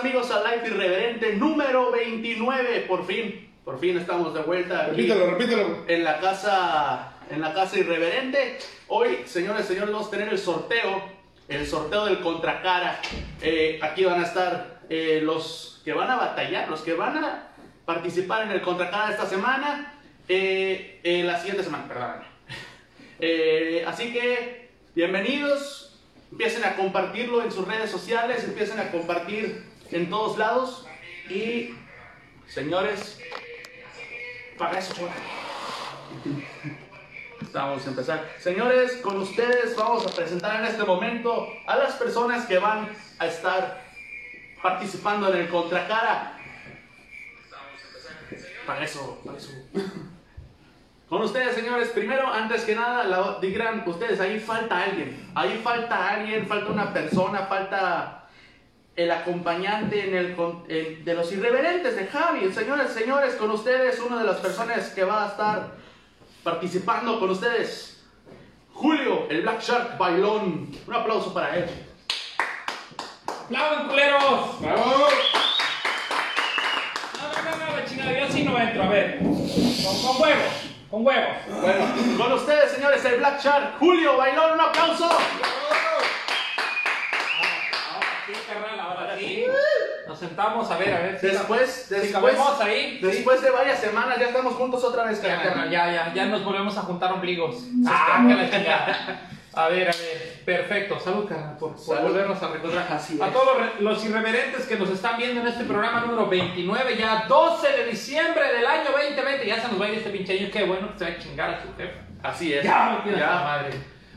amigos a Life Irreverente número 29. Por fin, por fin estamos de vuelta aquí Repítelo, repítelo. en la casa, en la casa Irreverente. Hoy, señores, señores, vamos a tener el sorteo, el sorteo del contracara. Eh, aquí van a estar eh, los que van a batallar, los que van a participar en el contracara esta semana, eh, eh, la siguiente semana, perdóname. Eh, así que, bienvenidos. Empiecen a compartirlo en sus redes sociales, empiecen a compartir en todos lados. Y, señores, para eso. Vamos a empezar. Señores, con ustedes vamos a presentar en este momento a las personas que van a estar participando en el contracara. Para eso, para eso. Con ustedes, señores, primero, antes que nada, digan ustedes, ahí falta alguien. Ahí falta alguien, falta una persona, falta el acompañante en el, con- en- de los irreverentes de Javi. Señores, señores, con ustedes, una de las personas que va a estar participando con ustedes, Julio, el Black Shark Bailón. Un aplauso para él. ¡Aplaudan, culeros! ¡Bravo! No, no, no, no, la chingada, yo sí no entro, a ver. Con, con huevos, con huevos. Bueno, con ustedes, señores, el Black Shark, Julio Bailón. Un aplauso. Ahora sí, carnal, ahora sí. Nos sentamos, a ver, a ver. Después, si después, ahí. después de varias semanas, ya estamos juntos otra vez, Ya, carnal. ya, ya, ya nos volvemos a juntar ombligos. Ah, que la chingada. A ver, a ver, perfecto. Salud, carnal, por, por Salud. volvernos a reencontrar. Así A todos los, los irreverentes que nos están viendo en este programa número 29, ya 12 de diciembre del año 2020, ya se nos va a ir este pinche año, qué bueno que se va a chingar a su jefe. Así es. Ya, ya.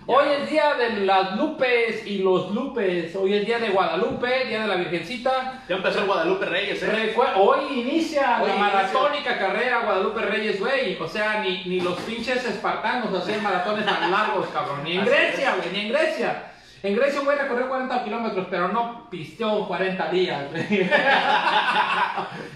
Ya. Hoy es día de las Lupes y los Lupes. Hoy es día de Guadalupe, día de la Virgencita. Ya empezó el Guadalupe Reyes, ¿eh? Recue- Hoy inicia Hoy la inicia. maratónica carrera Guadalupe Reyes, güey. O sea, ni, ni los pinches espartanos hacían maratones tan largos, cabrón. Ni en Grecia, güey, ni en Grecia. En Grecia un güey recorrió 40 kilómetros, pero no pisteó 40 días.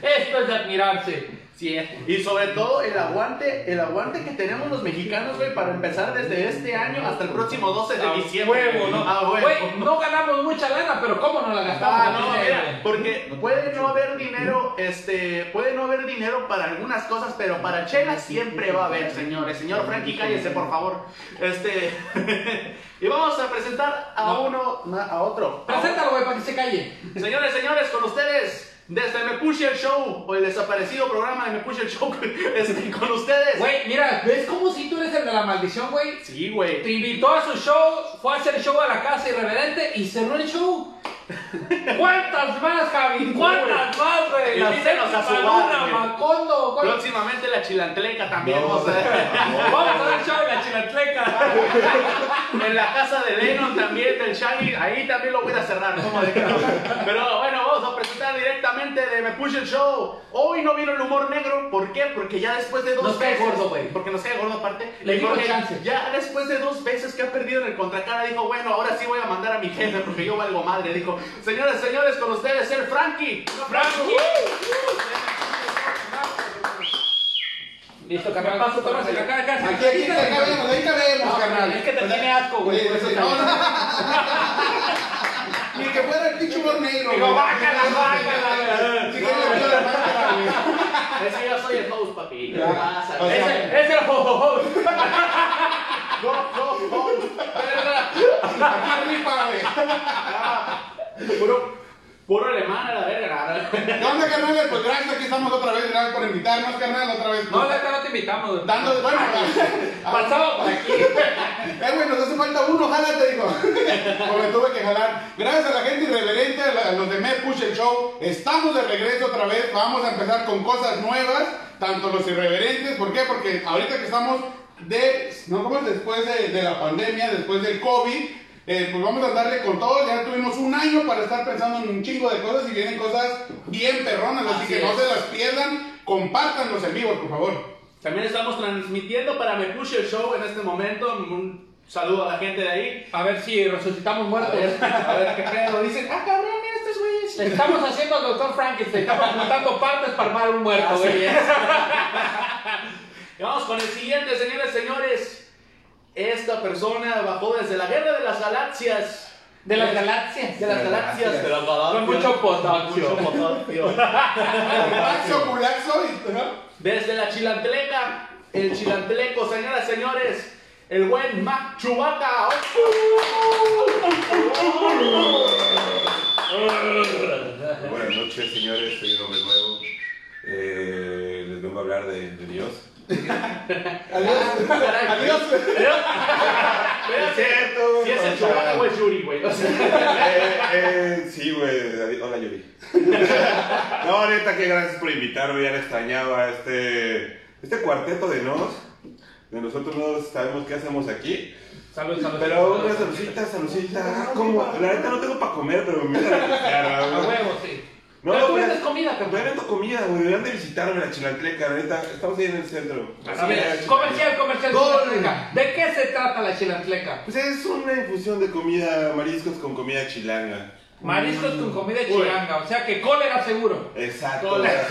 Esto es de admirarse. Sí, eh. y sobre todo el aguante, el aguante que tenemos los mexicanos, güey, para empezar desde este año hasta el próximo 12 de A diciembre. huevo, ¿no? A huevo. Güey, no ganamos mucha lana, pero ¿cómo no la gastamos? Ah, no, mira, porque puede no haber dinero, este, puede no haber dinero para algunas cosas, pero para chela siempre va a haber, señores. Señor Frankie, cállese, por favor. Este, y vamos a presentar a No. uno, a otro. Preséntalo, güey, para que se calle. Señores, señores, con ustedes, desde Me Push el Show, o el desaparecido programa de Me Push el Show, este, con ustedes. Güey, mira, ¿ves como si tú eres el de la maldición, güey? Sí, güey. Te invitó a su show, fue a hacer show a la casa irreverente y cerró el show. ¿Cuántas más, Javi? ¿Cuántas más, güey? Invítenos a su bar, güey. Macondo. ¿cuál- Próximamente la chilantleca también. No, vamos a Vamos a dar show en la chilatleca. En la casa de Lennon también, del Shaggy, ahí también lo voy a cerrar, ¿cómo de? Pero bueno, directamente de Me Push el Show. Hoy no vino el humor negro, ¿por qué? Porque ya después de dos Nos cae veces. gordo, güey. Porque nos cae gordo aparte. Le digo chance. Ya después de dos veces que ha perdido en el contracara, dijo, bueno, ahora sí voy a mandar a mi jefe porque yo valgo madre. Dijo, señores, señores, con ustedes, el Frankie. Aplauso. Listo, carnal, paso, tómase acá, acá. Aquí, aquí, aquí cabemos, ahí cabemos, carnal. Es que te tiene asco, güey. Te- no, no. Ni que fuera el pinche humor negro. Digo, bácala, bácala, Si quieres, le meto la máscara, güey. Es que yo soy el host, papi. ¿Qué pasa? O sea, Ese es el jojojo. Go, go, go. Aquí rifa, güey. Puro, puro alemán a la verga. ¿Qué onda, carnal? Pues gracias, aquí estamos otra vez. Gracias por invitarnos, carnal, otra vez. No, neta, no te invitamos. Dando, bueno, Pasaba por aquí. Eh, güey, nos hace falta uno, jálate, dijo. O me tuve que jalar. Gracias a la gente irreverente, a, los de Me Push el Show. Estamos de regreso otra vez. Vamos a empezar con cosas nuevas. Tanto los irreverentes, ¿por qué? Porque ahorita que estamos de, no, ¿cómo es? Después de, de la pandemia, después del COVID, eh, pues vamos a darle con todo. Ya tuvimos un año para estar pensando en un chingo de cosas y vienen cosas bien perronas. Así, Así que no se las pierdan. Compártanlos en vivo, por favor. También estamos transmitiendo para Me Push el Show en este momento. Un saludo a la gente de ahí. A ver si resucitamos A muertos. ver, a ver qué pedo. Dicen, ah, cabrón, mira estos güeyes. Estamos haciendo al doctor Frankenstein, estamos juntando partes para armar un muerto, güey. vamos con el siguiente, señores, señores. Esta persona bajó desde la guerra de las galaxias De las galaxias. De las galaxias, de las galaxias. Con mucho potasio. Mucho potasio. Culaxo. Desde la chilantleca, el chilantleco, señoras y señores, el buen Mac Chubaca. Buenas noches, señores. Soy un hombre nuevo. Eh, les vengo a hablar de, de Dios. Adiós. Adiós. Es cierto, Si es el Chubaca o el Yuri, güey. O sea, Eh, eh, sí, güey. Hola, Yuri. No, neta, que gracias por invitarme. Ya le extrañaba este, este cuarteto de nos. De nosotros no sabemos qué hacemos aquí. Salud, salud. Pero salud, una salud. saludcita, saludcita. Ah, ¿Cómo? La neta no tengo para comer, pero me invitan a A huevo, sí. No, Pero tú vendes comida, Estoy campeón. vendo comida, güey. Deberían de visitarme la chilantleca, la neta. Estamos ahí en el centro. A ver, comercial, comercial. Chilantleca. ¿De qué se trata la chilantleca? Pues es una infusión de comida, mariscos con comida chilanga. Mariscos con comida chilanga, o sea que cólera seguro. Exacto. Cólera.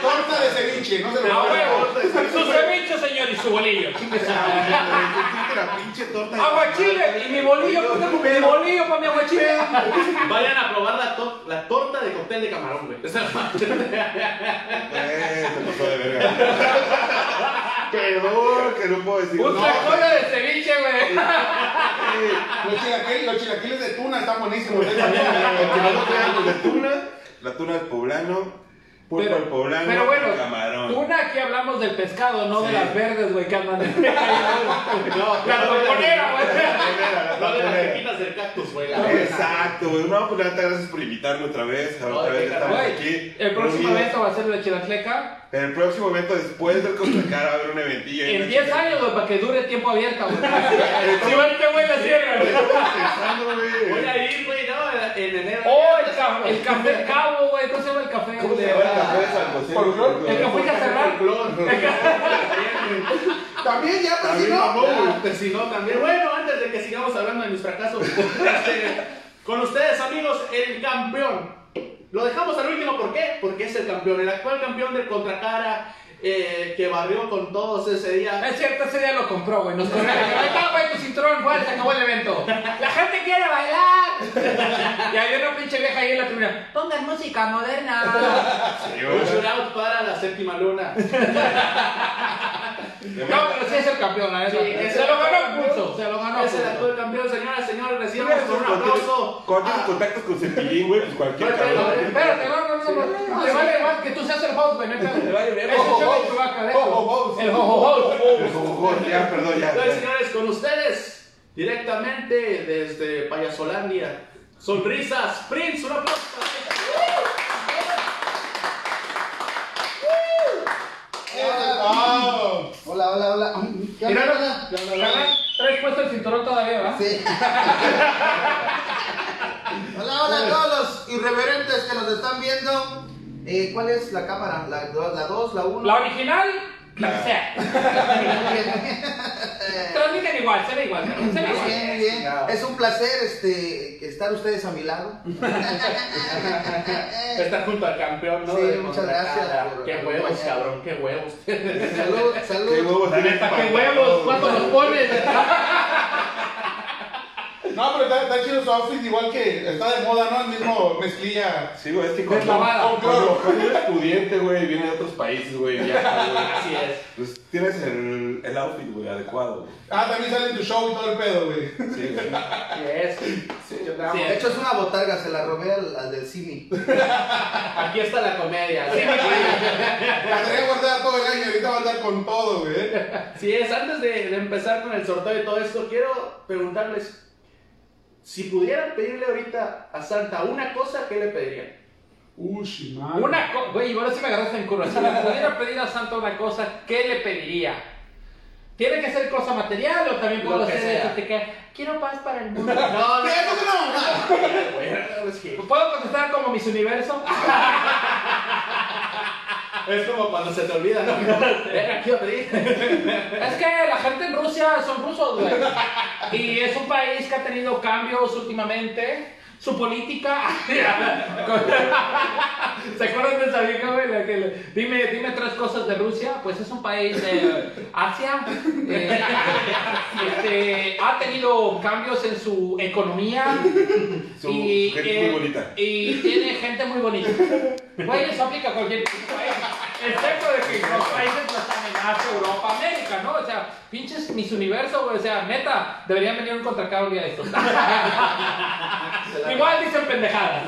Torta de ceviche, no se lo A huevo. Su ceviche, señor, y su bolillo. La pinche torta. Aguachile y mi bolillo, ¿por qué mi bolillo para mi aguachile? Vayan a probar la, to- la torta de cóctel de camarón, güey. Esa es la- Eh, se pasó de verga. Perdón, que no puedo decir. Un No, tlacoyo de ceviche, güey. eh, Los chilaquiles, los chilaquiles de tuna están buenísimos. ¿eh? el chilaquiles de tuna, la tuna del poblano, pulpo Pero, del poblano, pero bueno, camarón. tuna aquí hablamos del pescado, no de las verdes, güey, que andan en No, La toponera, güey. La No de las pepitas del cactus, güey. la. Exacto, güey. No, pues neta, gracias por invitarme otra vez. No, Otra de vez qué estamos Güey, aquí. el próximo evento va a ser de Chilantleca. El próximo evento después del Costa Cara va a haber un eventillo. En la 10 chica- años, güey, para que dure tiempo abierto, güey. Si va este güey la cierra, güey. Estamos pensando, güey. Voy a ir, güey, no, en enero. Oh, el, ca- el café cabo, güey. ¿Cómo se llama el café? ¿Cómo se llama el café de San José? Folclor. El que fuiste a cerrar. También ya, pero si También no. mamó, güey. Ah, si no, también. Bueno, antes de que sigamos hablando de mis fracasos, este, con ustedes, amigos, el campeón. Lo dejamos al último, ¿por qué? Porque es el campeón, el actual campeón del Contracara, eh, que barrió con todos ese día. Es cierto, ese día lo compró, güey. Nos corrió. Ahí está, güey, tu cinturón, fuera, se acabó el evento. La gente quiere bailar. Y había una pinche vieja ahí en la tribuna. Pongan música moderna. Sí, güey. Séptima luna. No, pero sí es el campeón, la. Sí, es se el lo ganó campeón. el pulso. Se lo ganó el Es el campeón, señoras, señores. Recibamos con un aplauso. Cuando tienes contactos con Cepillín, güey, pues cualquier cabrón. Espérate, no, no, no, no. Te vale más que tú seas el host, güey. Te vale. Ese ho, hecho. host. El ho, ho, host. Ojo, Ya, perdón, ya. Entonces, señores, con ustedes, directamente desde Payasolandia. Sonrisas, Prince, un aplauso. Hola, hola, hola. ¿Qué Mira, onda? traes puesto el cinturón todavía, ¿verdad? Sí. hola, hola a todos los irreverentes que nos están viendo. Eh, ¿Cuál es la cámara? ¿La 2, la 2, la 1? La original, la que sea. Transmiten igual, se ve igual, se ve igual. Bien, bien. Es un placer este, estar ustedes a mi lado. Estar junto al campeón, ¿no? Sí, De muchas gracias por Qué huevos, cabrón, qué huevos. Salud, Qué salud. huevos tienes neta, qué huevos, ¿cuánto pones? No, pero está, está chido su outfit, igual que está de moda, ¿no? El mismo mezclilla. Sí, güey, es que cuando, Deslavada. cuando, cuando, cuando eres pudiente, güey, viene de otros países, güey, viaja, güey. Así es. Pues tienes el, el outfit, güey, adecuado, güey. Ah, también sale en tu show y todo el pedo, güey. Sí, güey. Así es. Yo te amo. Sí, De hecho, es una botarga, se la robé al, al del Simi. Aquí está la comedia. Sí, La tenía guardada todo el año, ahorita va a andar con todo, güey. Sí es, antes de, de empezar con el sorteo y todo esto, quiero preguntarles, si pudieran pedirle ahorita a Santa una cosa, ¿qué le pedirían? Uy, madre. Una cosa, güey, ahora sí me agarraste en curva. Si le pudiera pedir a Santa una cosa, ¿qué le pediría? ¿Tiene que ser cosa material o también puedo que hacer que quiero paz para el mundo? No, no, que- ¿Puedo contestar como mis universo? Es como cuando se te olvida, ¿no? Venga. Es que la gente en Rusia son rusos, güey. Y es un país que ha tenido cambios últimamente. su política. ¿Se acuerdan de esa vieja, güey? Dime, dime tres cosas de Rusia. Pues es un país de Asia. eh, este, ha tenido cambios en su economía. Su gente muy bonita. Y tiene gente muy bonita. Güey, eso aplica a cualquier país. Excepto de que los países no están en Asia, Europa, América, ¿no? O sea, pinches mis universo, güey. O sea, neta, deberían venir un día de estos. Igual dicen pendejadas.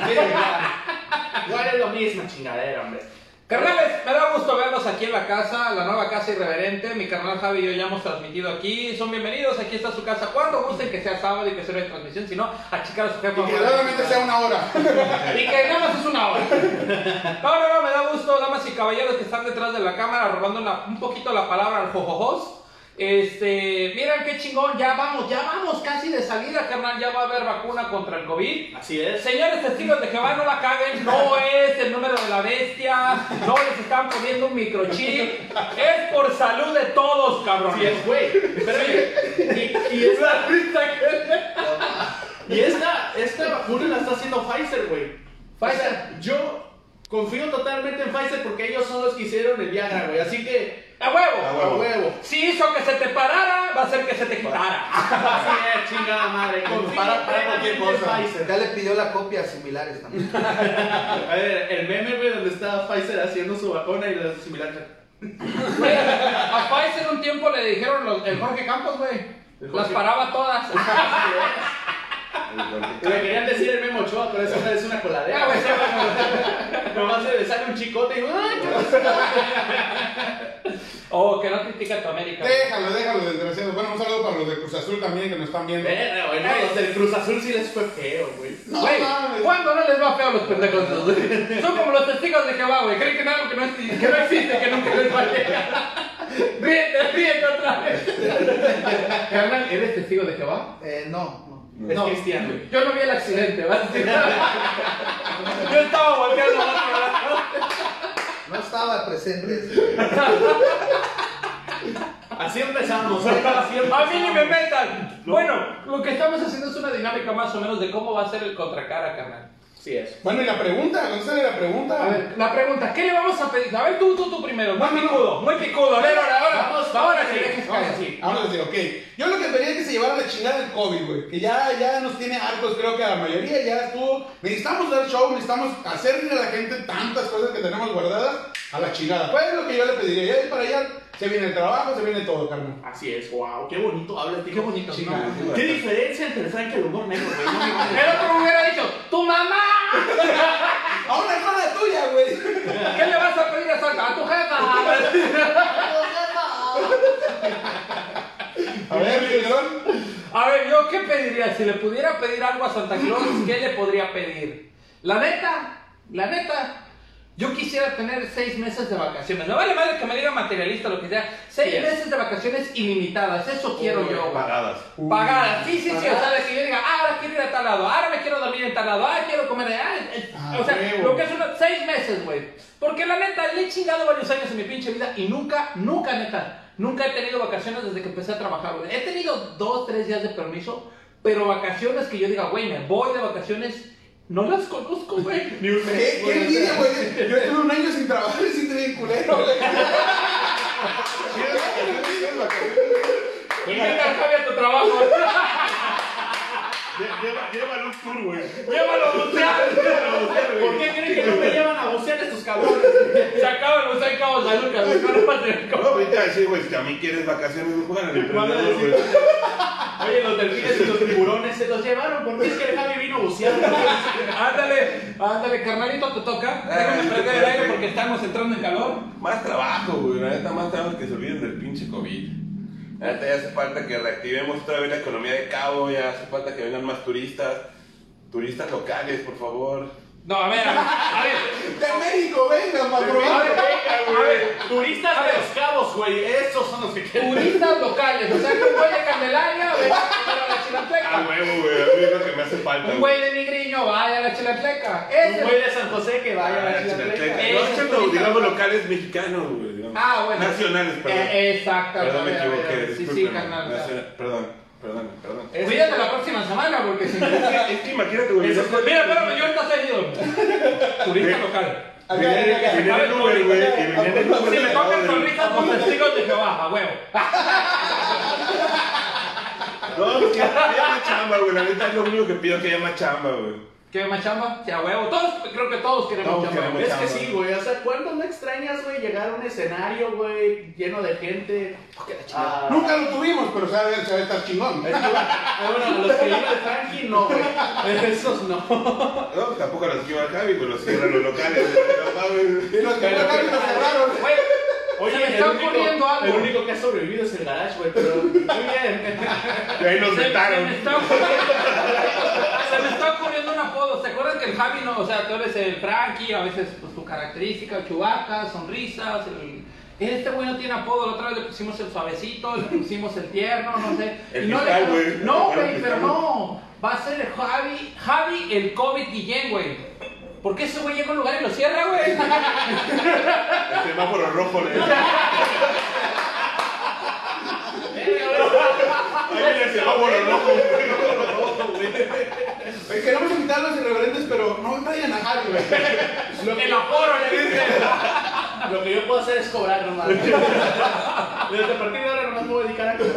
Igual es lo mismo, chingadera, hombre. Carnales, me da gusto verlos aquí en la casa, la nueva casa irreverente. Mi carnal Javi y yo ya hemos transmitido aquí. Son bienvenidos, aquí está su casa. Cuando gusten que sea sábado y que sea una transmisión, si no, a checar a su jefe. Y que solamente sea una hora. Y que nada más es una hora. No, no, no, me da gusto, damas y caballeros que están detrás de la cámara robando una- un poquito la palabra al jojojos. Este, miren qué chingón, ya vamos, ya vamos casi de salida, carnal, ya va a haber vacuna contra el COVID. Así es. Señores testigos de Jehová, no la caguen, no es el número de la bestia, no les están poniendo un microchip, es por salud de todos, cabrón. Así es, güey. Y, y esta, y esta, esta vacuna la está haciendo Pfizer, güey. O Pfizer. sea, yo confío totalmente en Pfizer porque ellos son los que hicieron el Viagra, güey. Así que, A huevo. A a huevo. huevo. Si hizo que se te parara, va a ser que se te quitara. Así es, chingada madre. Para- para cualquier cosa. Pfizer. Ya le pidió la copia similares también. A ver, el meme, güey, donde está Pfizer haciendo su vacuna y las similares. Güey, a Pfizer un tiempo le dijeron los- el Jorge Campos, güey. Las paraba todas. Le querían decir el Memo Ochoa, pero eso es una coladera. güey, güey. Nomás se le sale un chicote y ¡ay, qué Oh, que no critica a tu América. Déjalo, déjalo, desgraciado. Bueno, un saludo para los de Cruz Azul también que nos están viendo. Verga, güey, no, los del Cruz Azul sí les fue feo, güey. No Güey. ¿cuándo no les va feo a los pendejos? Son como los testigos de Jehová, güey. Creen que algo que no, existe, que no existe, que nunca les va a llegar. Ríete, ríete otra vez. Carnal, ¿eres testigo de Jehová? Eh, no. Es No. cristiano. Yo no vi el accidente, ¿vale? Yo estaba volteando al otro lado. No estaba presente. Así empezamos, güey, así empezamos. A mí ni me metan. Bueno, lo que estamos haciendo es una dinámica más o menos de cómo va a ser el contracara, carnal. Así es. Bueno, y la pregunta, ¿dónde sale la pregunta? A ver, la pregunta, ¿qué le vamos a pedir? A ver, tú, tú, tú primero. Muy No, no, no. picudo, muy picudo. A ver, ahora, ahora. Vamos, ahora vamos así, dejes vamos así. Vamos a decir, ok. Yo lo que pedía es que se llevara la chingada del COVID, güey. Que ya, ya nos tiene hartos, creo que a la mayoría ya estuvo. Necesitamos dar show, necesitamos hacerle a la gente tantas cosas que tenemos guardadas a la chingada. Pues es lo que yo le pediría. Ya para allá se viene el trabajo, se viene todo, carnal. Así es, wow, qué bonito hablas, tío. Qué bonito. Chingada. ¿Qué diferencia entre el Frank y el humor negro, güey? No. El otro hubiera dicho, ¡tu mamá! A una hermana tuya, güey. ¿Qué le vas a pedir a Santa? A tu jefa. A ver, Miguelón. A ver, yo qué pediría? Si le pudiera pedir algo a Santa Claus, ¿qué le podría pedir? La neta, la neta, yo quisiera tener seis meses de vacaciones. Me vale madre que me diga materialista lo que sea. Seis Sí meses de vacaciones ilimitadas, eso quiero Uy, yo. güey. Pagadas. Pagadas, sí, sí, sí, o sea, de que yo diga, ah, ahora quiero ir a tal lado, ahora me quiero dormir en tal lado, ah, quiero comer allá, eh, Ah, o sea, huevo. lo que es unos seis meses, güey. Porque la neta, le he chingado varios años en mi pinche vida y nunca, nunca, neta, nunca he tenido vacaciones desde que empecé a trabajar, güey. He tenido dos, tres días de permiso, pero vacaciones que yo diga, güey, me voy de vacaciones, no las conozco, güey. Ni un ¿Qué, qué envidia, güey? Yo estuve un año sin trabajar y sin tener culero, güey. Invita a Javi a tu trabajo. Lleva- Llévalo un tour, güey. Llévalo a bucear. ¿Por qué creen que no me llevan a bucear estos cabrones? Se acaba el buceo y Cabo San Lucas, güey. No lo vas a tener No, como- ahorita decir, güey, si a mí quieres vacaciones, me juegan al Van a emprendedor, decir, güey. Oye, los delfines y los tiburones se los llevaron. ¿Por qué es que el Javi vino a bucear? Ándale, ándale, carnalito, te toca. Déjame prender el aire porque estamos entrando en calor. Más trabajo, güey. La neta, más trabajo que se olviden del pinche COVID. La neta, ya hace falta que reactivemos otra vez la economía de Cabo. Ya hace falta que vengan más turistas. Turistas locales, por favor. No, a ver, a ver, a ver. De México, venga, para A probar. ver, a ver, Turistas A de los cabos, güey. Estos son los que quieren. turistas locales, o sea que un güey de Candelaria vaya a la Ah, Chilatleca. huevo, güey. A mí es lo que me hace falta. Un güey de Nigriño vaya a la Chilatleca. Un güey de San José que vaya a la Chilateca. Chilateca. No, digamos, local. locales mexicanos, güey. digamos. Ah, bueno. Nacionales, perdón. Eh, exacto. Perdón, me a a equivoqué. a. Sí, sí, carnal. Perdón. Perdón, perdón. Es- Cuídate la próxima semana porque si no. Es que imagínate, güey. Mira, espérame, yo ahorita soy ido. Turista local. Venía en Uber, güey. Si me del- sonrisas con testigos de Jehová, a huevo. No, pues que haya más chamba, güey. La neta es lo único que pido que haya más chamba, güey. ¿Quieres más chamba? Sí, a huevo. Todos, creo que todos queremos Todos chamba. queremos. Es que sí, güey. O sea, ¿cuándo no extrañas, güey, llegar a un escenario, güey, lleno de gente? Ah, Nunca lo tuvimos, pero se va a ver, se va a estar chingón. es que, ah, bueno, los que iban de Frankie, no, güey. Esos no. No, pues tampoco los que iba Javi, pues los cierran los locales. Y los que no acá nos cerraron. Güey, Oye, me el está único- ocurriendo algo. El único que ha sobrevivido es el garage, güey, pero muy bien. Y ahí nos se, se vetaron. me está ocurriendo, se me está ocurriendo un apodo. ¿Se acuerdan que el Javi no, o sea, tú eres el Frankie, a veces pues tu característica, chubaca, sonrisas, el... Este güey no tiene apodo, la otra vez le pusimos el suavecito, le pusimos el tierno, no sé. El no, fiscal, le- güey. no, güey, pero no. Va a ser el Javi, Javi el COVID Guillén, güey. ¿Por qué ese güey llega a un lugar y lo cierra, güey? El semáforo rojo, le Ahí el semáforo rojo. Eh, Queremos invitar a los irreverentes, pero no vayan a Javi, güey. Lo que, El aforo, le dicen. lo que yo puedo hacer es cobrar nomás. Desde a partir de ahora nomás me voy a dedicar a cobrar.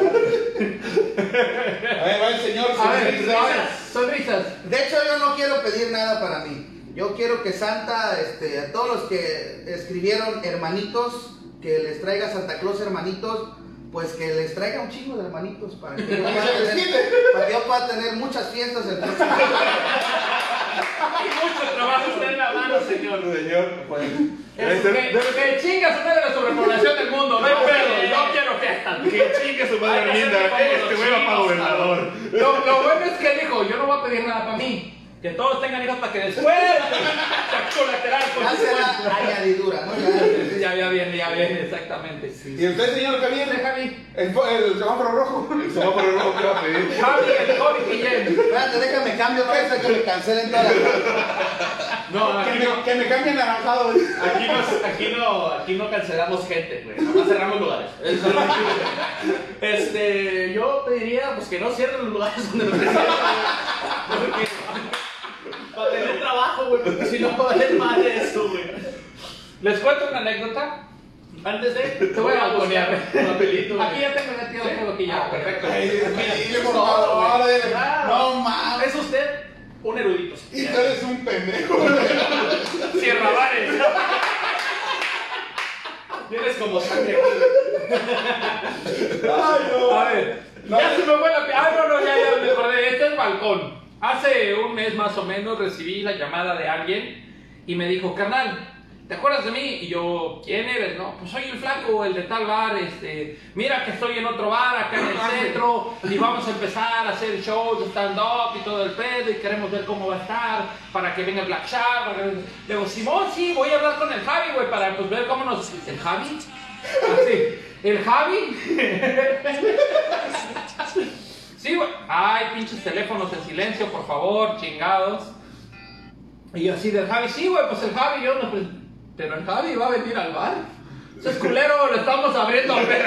A ver, va el señor. A ver, sonrisas. ahora, sonrisas. De hecho, yo no quiero pedir nada para mí. Yo quiero que Santa, este, a todos los que escribieron hermanitos, que les traiga Santa Claus hermanitos, pues que les traiga un chingo de hermanitos para que yo pueda tener, quite. para que yo pueda tener muchas fiestas el próximo año. Y mucho trabajo Está en la mano, señor. Señor, pues. Es que, que chingas una de la sobrepoblación del mundo, no hay pedo, yo quiero fiestas. Que chingue su madre linda. Este güey va para gobernador. Lo, lo bueno es que dijo, yo no voy a pedir nada para mí. Que todos tengan hijos para que después colateral Hace la añadidura, ¿no? Ya- Ya, ya viene, ya viene, exactamente. ¿Y usted, señor Javier? Javi. El, el semáforo rojo. El semáforo rojo, ¿qué va a pedir? Javi, el COVID Guillén. Espérate, déjame cambio, no hasta que me cancelen todas las No, Que aquí me, no, que me cambien naranjado. aquí no, aquí no, aquí no cancelamos gente, güey. Nomás cerramos lugares. Eso es lo que- Este, yo pediría pues que no cierren los lugares donde güey. Porque para tener trabajo, güey, porque si no va a valer madre eso, güey. Les cuento una anécdota. Antes de Te voy a balconear. Papelito, güey. Aquí ya tengo metido todo aquí ya. Ah, perfecto. Ay, dile, por favor. No mames. Es usted un erudito. Y tú eres un pendejo. Cierra bares. Tienes como sangre. Ay, no. A ver, ya se me fue la Ah, no, no, ya, ya me acordé. Este es balcón. Hace un mes más o menos recibí la llamada de alguien y me dijo, carnal, ¿te acuerdas de mí? Y yo, ¿quién eres? No, pues soy el flaco, el de tal bar. Este, mira que estoy en otro bar acá en el centro y vamos a empezar a hacer shows de stand-up y todo el pedo y queremos ver cómo va a estar para que venga el Black Shark. para que- Le digo, Simón, sí, voy a hablar con el Javi, güey, para pues, ver cómo nos... ¿El Javi? Así, ¿el Javi? Sí, güey. Ay, pinches teléfonos en silencio, por favor, chingados. Y así del Javi, sí, güey, pues el Javi, yo no, pues, pero el Javi va a venir al bar. Ese es culero, le estamos abriendo ¿Sabes,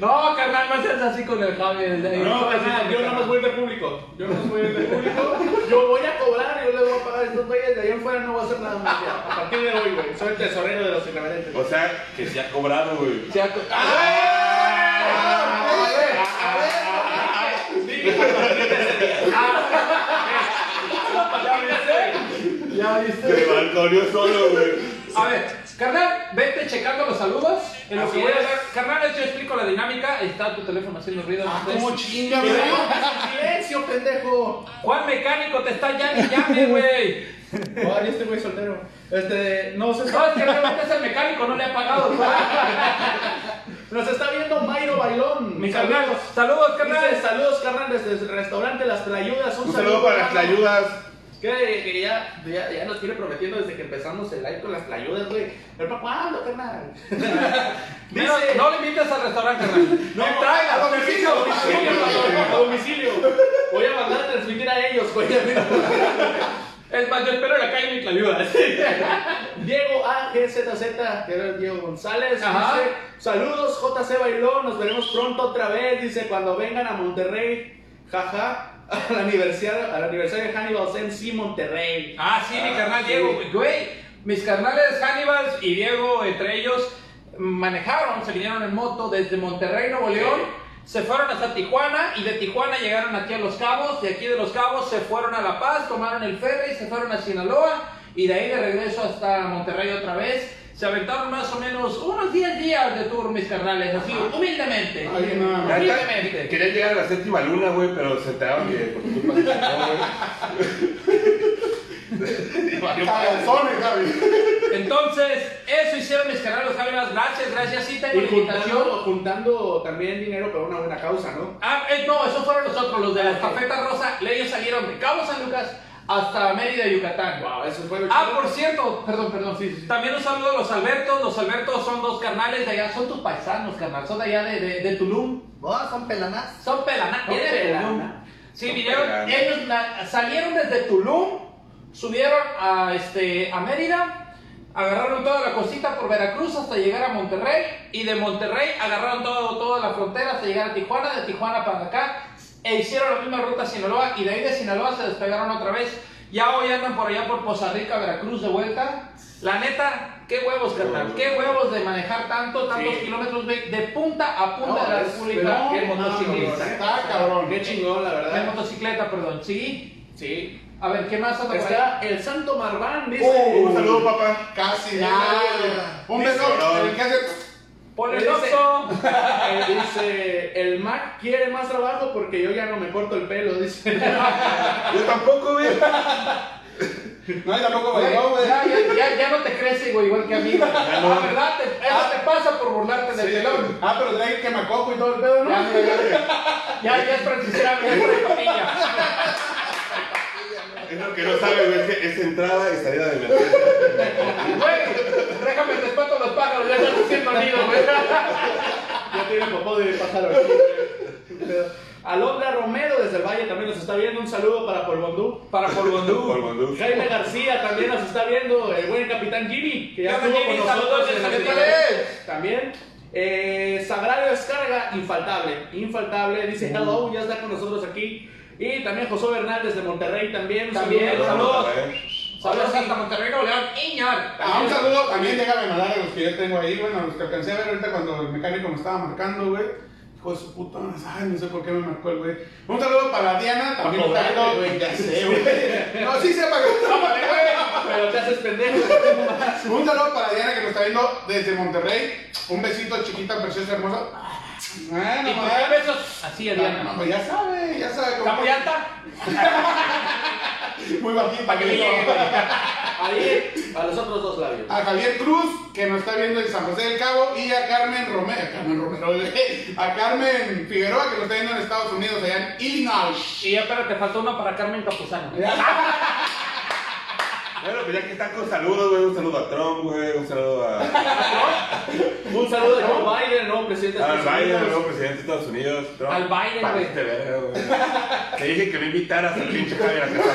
No, carnal, no seas así con el Javi. No, carnal, yo no más voy de público. Yo no más voy de público. Yo voy a cobrar, yo le voy a pagar a estos güeyes. De ahí en fuera no voy a hacer nada más. ya. A partir de hoy, güey. Soy el tesorero de los irreverentes. O sea, que se ha cobrado, güey. Se ha- ¿Ya viste? ¿Ya viste? Se balconeó solo, güey. A ver, carnal, vete checando los saludos. En lo que voy a ver, carnal, yo explico la dinámica. Está tu teléfono haciendo ruido. Ah, no. ¿Cómo chinga, ¡Que güey? ¡Silencio, pendejo! ¿Cuál mecánico te está llame, llame, güey? Ay, este güey soltero. Este, no se No, es que realmente es el mecánico, no le ha pagado. Nos está viendo Mayro Bailón. Mi carnal, saludos, Dice, carnal. saludos, carnal, desde el restaurante Las Tlayudas. Un saludo para las tlayudas. Que, que ya, ya, ya nos tiene prometiendo desde que empezamos el live con las tlayudas, güey. ¿Pero para cuándo, carnal? Dice, no le invites al restaurante, carnal. No No, traigas, a domicilio, a domicilio. Voy a mandar a transmitir a ellos, güey. Es más, yo espero la calle mi ayuda. Diego AGZZ, que era Diego González, dice, saludos JC Bailón, nos veremos pronto otra vez, dice, cuando vengan a Monterrey, jaja, al aniversario, al aniversario de Hannibal MC Monterrey. Ah, sí, mi carnal sí. Diego, güey. Mis carnales Hannibal y Diego, entre ellos, manejaron, se vinieron en moto desde Monterrey, Nuevo León. Se fueron hasta Tijuana y de Tijuana llegaron aquí a Los Cabos. De aquí de Los Cabos se fueron a La Paz, tomaron el ferry, se fueron a Sinaloa y de ahí de regreso hasta Monterrey otra vez. Se aventaron más o menos unos 10 días de tour, mis carnales, así, humildemente. Ay, no, no. humildemente. Quería llegar a la séptima luna, güey, pero se enteraron que por tu culpa se chingó, güey. Cabezones, Javi. Entonces, eso hicieron mis canales, Javi, más gracias, gracias. Sí, tengo Y la invitación. juntando, juntando también dinero para una buena causa, ¿no? Ah, eh, no, esos fueron los otros, los de la Estafeta Rosa. Ellos salieron de Cabo San Lucas hasta Mérida, Yucatán. Wow, eso fue Ah, por cierto, perdón, perdón, sí, sí. También un saludo a los Albertos. Los Albertos son dos carnales de allá, son tus paisanos, carnal. Son de allá de, de, de Tulum. Oh, son pelanas. Son pelaná, Son vienen de pelaná. Tulum. Sí, Son vinieron, ellos na- salieron desde Tulum, subieron a, este, a Mérida, agarraron toda la cosita por Veracruz hasta llegar a Monterrey, y de Monterrey agarraron todo, toda la frontera hasta llegar a Tijuana, de Tijuana para acá, e hicieron la misma ruta a Sinaloa, y de ahí de Sinaloa se despegaron otra vez. Ya hoy andan por allá por Poza Rica, Veracruz de vuelta. La neta, qué huevos, carnal, qué huevos de manejar tanto, tantos Sí. kilómetros de, de punta a punta No, de la República no, motociclista. no, Está cabrón. Qué chingón, la verdad. motocicleta, perdón. Sí. Sí. A ver, ¿qué más anda? Está el Santo Marván, dice. Uh, Un saludo, papá. Casi nada. Un beso. El que hace. Por el. Eh, dice, el Mac quiere más trabajo porque yo ya no me corto el pelo, dice. Yo tampoco, güey. No, y tampoco Güey, bailó, güey. ya, ya, ya, ya no te crece, güey, igual que a mí. güey. La verdad, te- eso te pasa por burlarte del Sí. pelón. Ah, pero trae quemacoco y todo el pedo, ¿no? Ya, ya, ya, ya, ya es franciscano, ya es. Es lo que no sabe, güey, es entrada y salida de emergencia. Güey, déjame te espanto los pájaros, ya estás haciendo nido, güey. ya tiene popó de pájaro aquí. Alondra Romero desde el Valle también nos está viendo. Un saludo para Polvondú. Para Polvondú. Jaime García también nos está viendo. El buen capitán Jimmy, que ya ¿Qué onda, estuvo con Jimmy? nosotros. Saludos, en. También. Eh, Sagrario Descarga, infaltable. Infaltable. Dice hello, ya está con nosotros aquí. Y también José Bernal desde Monterrey también. Un También, saludo. saludos. Saludos hasta Monterrey, Nuevo León. Iñor. Ah, un saludo también, déjame mandar a los que yo tengo ahí, bueno, los que alcancé a ver ahorita cuando el mecánico me estaba marcando, güey. Hijo de su puta madre, ay, no sé por qué me marcó el güey. Un saludo para Diana, también cobrarte, viendo- güey, ya sé, güey. No, sí se apagó. Pero te haces pendejo. Un saludo para Diana que nos está viendo desde Monterrey. Un besito chiquita, preciosa, hermosa. Bueno, ¿Y por qué besos así a No, Diana? pues ya sabe, ya sabe. ¿Está muy alta? Muy bajito. Para que le llegue. Ahí, a los otros dos labios. A Javier Cruz, que nos está viendo en San José del Cabo, y a Carmen Romero, a Carmen Romero, a Carmen Figueroa, que nos está viendo en Estados Unidos, allá en Illinois. Y ya, pero te faltó una para Carmen Capuzano. Bueno, pues ya que están con saludos, güey, un saludo a Trump, güey, un saludo a, Un saludo a Joe Biden, el nuevo presidente de al Estados Biden, el Unidos. nuevo presidente de Estados Unidos. Trump. Al Biden, güey. Párate, verga, güey. Te dije que no invitaras al pinche Javier a casa,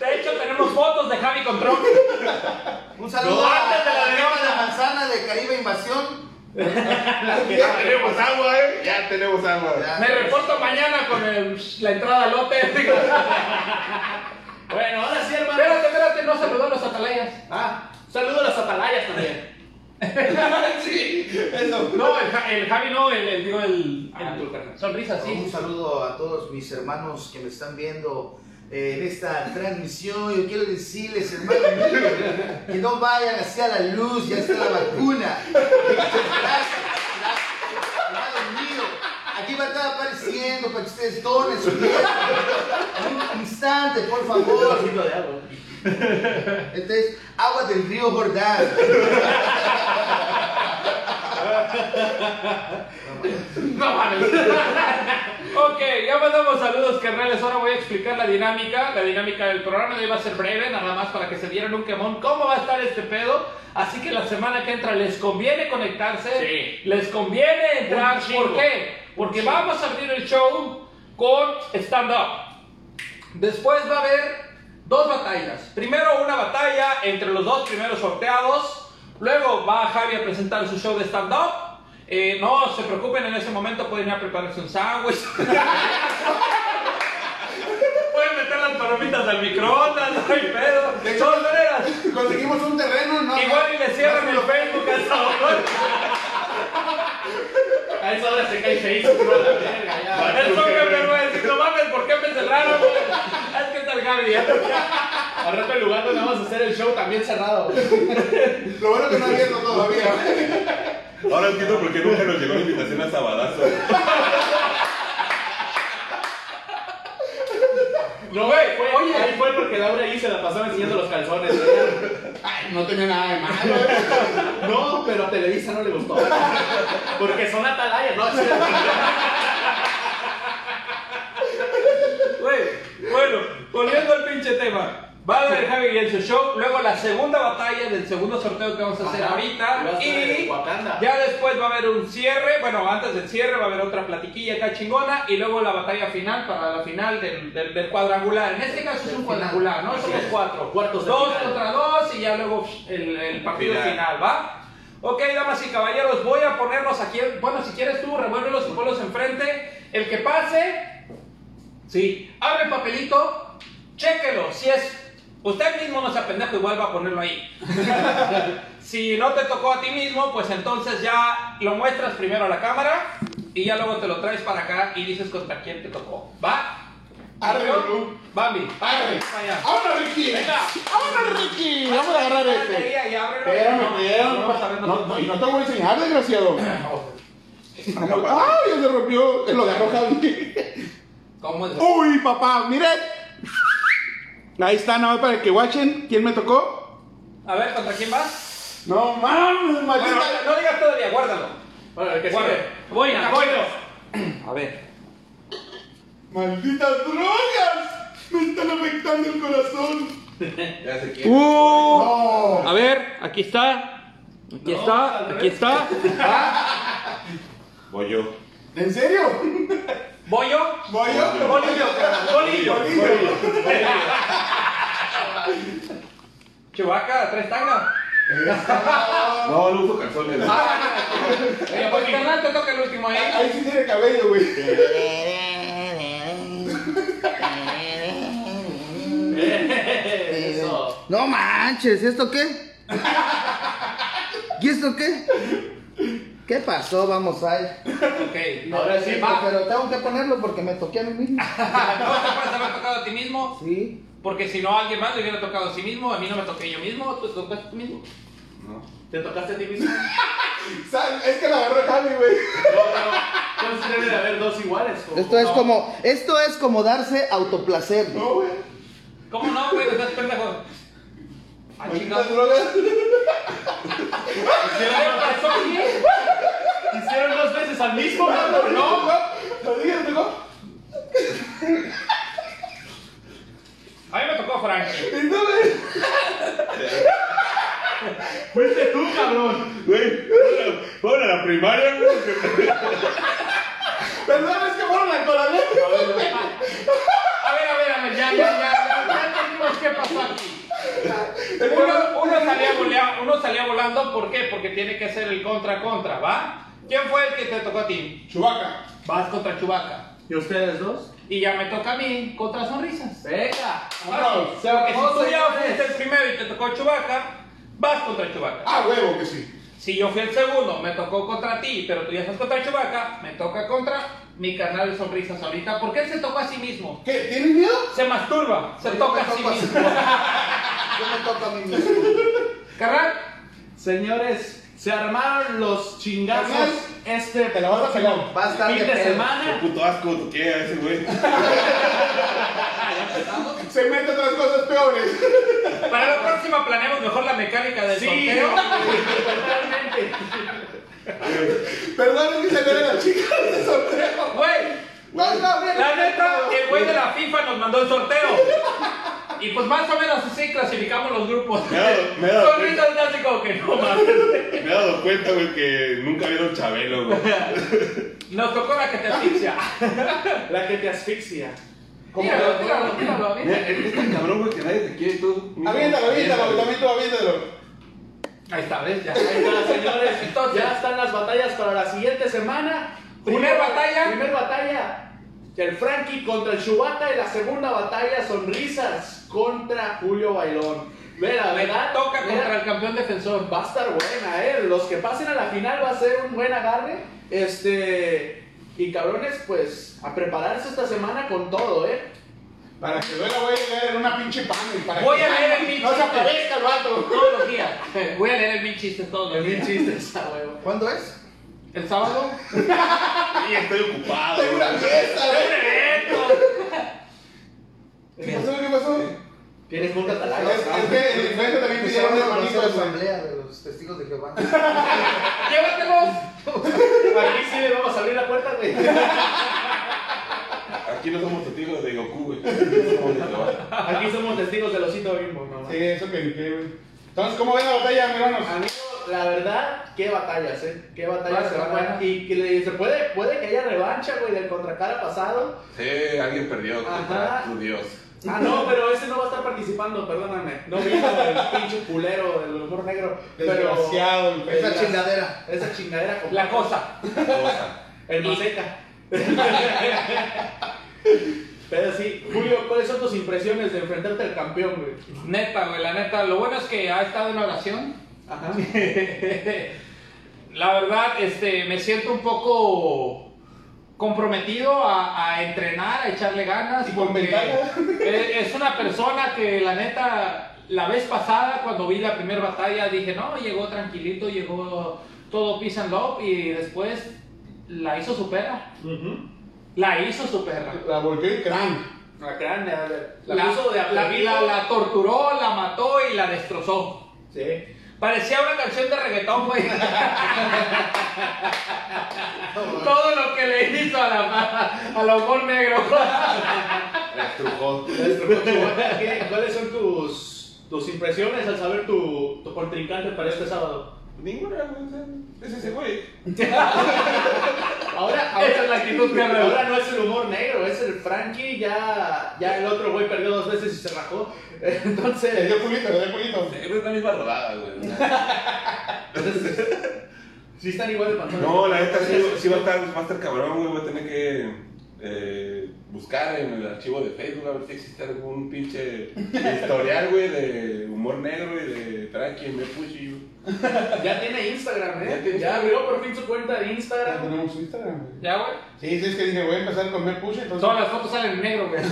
De hecho, tenemos fotos de Javi con Trump. Un saludo No, antes de la la de manzana de Caribe Invasión. güey. Ya tenemos agua, eh. Ya tenemos agua. Ya. Me reporto mañana con el- la entrada al lote. Bueno, ahora sí, hermano. Espérate, espérate, no saludó a los atalayas. Ah, saludo a las atalayas también. Sí, eso. No, el, Ja- el Javi no, el, el- digo, el, Ah, el- tú, carnal. sonrisa, Un sí. saludo a todos mis hermanos que me están viendo eh, en esta transmisión. Yo quiero decirles, hermano mío, que no vayan hacia la luz, ya está la vacuna. Gracias. Va a estar apareciendo para que ustedes donen su un instante, por Un favor. vasito de agua. Este es agua del río Jordán. No mames. ok, ya mandamos saludos, carnales. Ahora voy a explicar la dinámica. La dinámica del programa de hoy va a ser breve, nada más para que se dieran un quemón. ¿Cómo va a estar este pedo? Así que la semana que entra les conviene conectarse. Sí. Les conviene entrar. ¿Por qué? Porque vamos a abrir el show con stand-up. Después va a haber dos batallas. Primero una batalla entre los dos primeros sorteados. Luego va Javi a presentar su show de stand-up. Eh, no se preocupen, en ese momento pueden ir a prepararse un sándwich. pueden meter las palomitas al microondas, no hay pedo. De todas maneras, Conseguimos un terreno, ¿no? igual y le cierran el Facebook a esa hora. A esa hora se cae Facebook, no la verga, ya. Eso que me voy a decir, no mames, ¿por qué me cerraron? güey? Es que está el Javi. Al rato el lugar donde vamos a hacer el show también cerrado. Lo bueno que no ha abierto todavía. Ahora entiendo por qué nunca nos llegó la invitación a Sabadazo. No, Güey, fue, oye. ahí fue porque Laura ahí se la pasaba enseñando los calzones. no tenía nada de malo. No, pero a Televisa no le gustó. Porque son atalayas, ¿no? Güey, bueno, volviendo al pinche tema. Va a haber Javi y en su show, luego la segunda batalla del segundo sorteo que vamos a hacer Ajá. ahorita. Y ya después va a haber un cierre, bueno, antes del cierre va a haber otra platiquilla acá chingona y luego la batalla final para la final del, del- del cuadrangular. En este caso es un cuadrangular, ¿no? Así Somos es. cuatro. Cuartos de dos final. contra dos y ya luego el, el partido Final. final, ¿va? Ok, damas y caballeros, voy a ponerlos aquí. Bueno, si quieres tú, revuélvelos y ponlos enfrente. El que pase, Sí, abre el papelito, chéquelo. Si es usted mismo no sea pendejo, igual va a ponerlo ahí. si no te tocó a ti mismo, pues entonces ya lo muestras primero a la cámara y ya luego te lo traes para acá y dices contra quién te tocó. ¿Va? Arre. Bambi. Arre. Para allá. ¡Vámonos, Ricky! Venga. ¡Vámonos, Ricky! Vamos a agarrar este. Y. Espérame, No, espérame. no No, y no te voy a enseñar, desgraciado. ¡Ay, ya se rompió! Lo de Javi. ¿Cómo es? ¡Uy, papá! ¡Miren! Ahí está, nada más para que watchen. ¿Quién me tocó? A ver, ¿contra quién vas? No mames, Bueno, maldita. no digas todavía, guárdalo. Bueno, el que Guarda. sigue. Voy, Venga, voy. A ver. ¡Malditas drogas! Me están afectando el corazón. Ya sé quién. Uh, No. A ver, aquí está. Aquí No, está, aquí está. Voy yo. ¿En serio? ¿Bollo? ¿Voy yo? Bolillo, carnal, bolillo. Chubaca, tres tanga. No, no uso calzones. Oye, pues carnal, te toca el último ahí. Ahí sí tiene cabello, güey. Eso. No manches, ¿esto qué? ¿Y esto qué? ¿Qué pasó? Vamos a ir. Ok, Ahora sí, va. Pero tengo que ponerlo porque me toqué a mí mismo. ¿No te puedes haber tocado a ti mismo? Sí. Porque si no, alguien más le hubiera tocado a sí mismo. A mí no me toqué yo mismo, tú te tocaste tú mismo. No. ¿Te tocaste a ti mismo? Es que la agarró Javi, güey. No, pero entonces debe de haber dos iguales. ¿o? Esto es No. como, esto es como darse autoplacer. No, güey. ¿Cómo no, güey? Estás pendejo. Ah, chingado. drogas. ¿Qué pasó aquí? ¿Hicieron dos veces al mismo? No, No. ¿Lo dije, ¿Te tocó? A mí me tocó güey. Fuiste tú, cabrón. Güey, fueron- a la primaria, güey. Perdón, es que fueron al coronel. A ver, a ver, a ver, ya, ya, ya, ya, entendimos qué pasó aquí. Uno, uno salía volea- uno salía volando, ¿por qué? Porque tiene que ser el contra-contra, ¿va? ¿Quién fue el que te tocó a ti? Chubaca. Vas contra Chubaca. ¿Y ustedes dos? Y ya me toca a mí contra Sonrisas. Venga. Vámonos. Porque si vamos, tú ya fuiste el primero y te tocó Chubaca, vas contra Chubaca. Ah, huevo que sí. Si yo fui el segundo, me tocó contra ti, pero tú ya estás contra Chubaca, me toca contra mi canal de Sonrisas ahorita. porque él se tocó a sí mismo? ¿Qué? ¿Tienes miedo? Se masturba, se Yo toca a sí mismo. Yo me toco a mí mismo. Carnal, Señores, se armaron los chingazos Carnal, este te la vas a pelar. Va a estar fin de de pedo. Qué semana. puto asco a ese güey. Se mete otras cosas peores. para la próxima planeamos mejor la mecánica del Sí, sorteo. totalmente. Perdón, que se ve la chica de sorteo. Güey, No, no, la neta, el güey de la FIFA nos mandó el sorteo. Y pues más o menos así clasificamos los grupos. Me he dado- me he dado así como que no mames. Me he dado cuenta, güey, que nunca vieron Chabelo, güey. Nos tocó la que te asfixia. La que te asfixia. Como Tíralo, tíralo, tíralo. Mira, es es tan cabrón, güey, que nadie te quiere tú. Aviéntalo, aviéntalo, también tú aviéntalo. Ahí está, ¿ves? Ya. Ahí está, señores. Entonces- ya están las batallas para la siguiente semana. Primer batalla. Primer batalla. El Frankie contra el Chewbacca y la segunda batalla, Sonrisas contra Julio Bailón. Me verdad. toca mira, contra el campeón defensor. Va a estar buena, eh. Los que pasen a la final va a ser un buen agarre. Este. Y cabrones, pues a prepararse esta semana con todo, eh. Para que duela voy a en una pinche pan. y Para Voy que a leer el pinche No se aparezca el vato. Todos los días. Voy a leer el mil chistes todos los días. chistes, a huevo. ¿Cuándo es? El sábado. Sí, estoy ocupado. Tengo una fiesta, ¡Un güey. evento! ¿Qué pasó? ¿Qué pasó? Tienes Es, talagas. es que en el influencer también a manitos. la güey. asamblea de los testigos de Jehová. ¡Llévatelos! Aquí sí le vamos a abrir la puerta, güey. Aquí no somos testigos de Goku, güey. Somos de Jehová. Aquí somos testigos del osito bimbo, no Sí, eso que qué, güey. Entonces, ¿cómo ven la batalla, mi hermanos? La verdad, qué batallas, eh. Qué batallas Claro, se van a bueno. dar. Y que le- se puede, puede que haya revancha, güey, del contracara pasado. Sí, alguien perdió contra Ajá. tu Dios. Ah, no, pero ese no va a estar participando, perdóname. No vino el pinche culero del humor negro. Pero Desgraciado, el Esa Esa- chingadera. esa chingadera con La cosa. Cosa. el maseca. Pero sí, Julio, ¿cuáles son tus impresiones de enfrentarte al campeón, güey? Neta, güey, la neta. Lo bueno es que ha estado en oración. Ajá. La verdad, este, me siento un poco comprometido a, a entrenar, a echarle ganas. ¿Y porque ventaja? Es es una persona que la neta, la vez pasada cuando vi la primera batalla dije, no, llegó tranquilito, llegó todo peace and love y después la hizo su perra. La hizo su perra. La volteó y crán. La gran, la, la, la- la torturó, la mató y la destrozó. Sí. Parecía una canción de reggaetón, güey. Todo lo que le hizo a la, al humor negro. La estrujó. ¿Qué- ¿Cuáles son tus, tus impresiones al saber tu, tu contrincante para este sábado? Ninguna, güey. ese güey. Ahora, ahora, Esa es la actitud que ahora ahora no es el humor negro, es el Frankie. Ya, ya el otro güey perdió dos veces y se rajó. Le Entonces, dio culito, le dio culito. Es la misma rodada, güey. sea. sí están igual de panzones. No, la neta sí, sí va, a estar, va a estar cabrón, güey. Voy a tener que eh, buscar en el archivo de Facebook a ver si existe algún pinche historial, güey, de humor negro y de Tranqui en Mepuchi. güey. Ya tiene Instagram, Ya ¿eh? tiene Ya abrió por fin su cuenta de Ya Instagram. tenemos su Instagram, güey. Ya, güey. Sí, sí, es que dije, voy a empezar a comer push, entonces. Todas las fotos salen en negro, güey.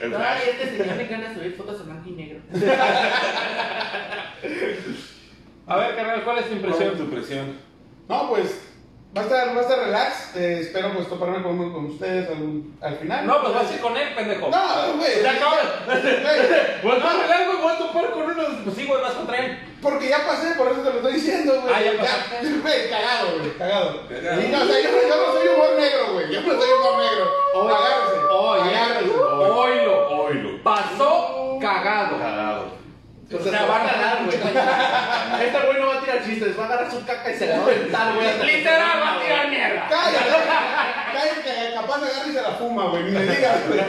Flash. este señor me encanta subir fotos en blanco y negro. A ver, carnal, ¿cuál es tu ¿Cuál impresión? es tu impresión? No, pues. Va a estar, va a estar relax. Eh, espero pues toparme con, con ustedes al, al final. No, pues vas a ir con él, pendejo. No, güey. Ya acabas. Pues no, relax, güey, voy a topar con unos. Pues sí, güey, vas contra él. Porque ya pasé, por eso te lo estoy diciendo, güey. Ah, ya pasaste. Güey, cagado, güey, cagado. Cagado. Y no, o sea, yo, no- yo no soy humor negro, güey. Yo no soy humor negro. Agárrese. Oye, Agárrese. oílo. Oilo. Pasó cagado. Cagado. O sea, se va a ganar, güey. Este güey no va a tirar chistes, va a agarrar su caca y se la va a aventar, güey. Literal, va a tirar mierda. Cállate. Cállate, que capaz agarra y se la fuma, güey. Ni me digas, güey.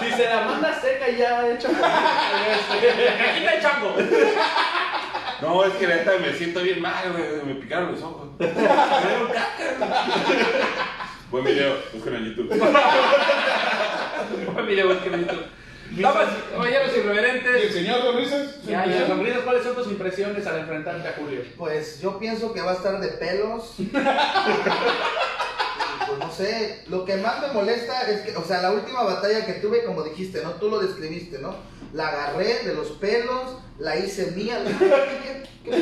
Si se la manda seca ya hecha Aquí está el chango. No, es que la neta me siento bien mal, güey. Me picaron los ojos. Me dieron caca, güey. Buen video, busquen en YouTube. Buen video, güey, que bonito. Damas, caballeros ¿Y el irreverentes. señor Sonrisas? Ya, Y ya. sonrisas, ¿cuáles son tus impresiones al enfrentarte a Julio? Pues yo pienso que va a estar de pelos. Pues no sé, lo que más me molesta es que, o sea, la última batalla que tuve, como dijiste, ¿no? Tú lo describiste, ¿no? La agarré de los pelos, la hice mía. la- ¿Qué, qué ¿Qué?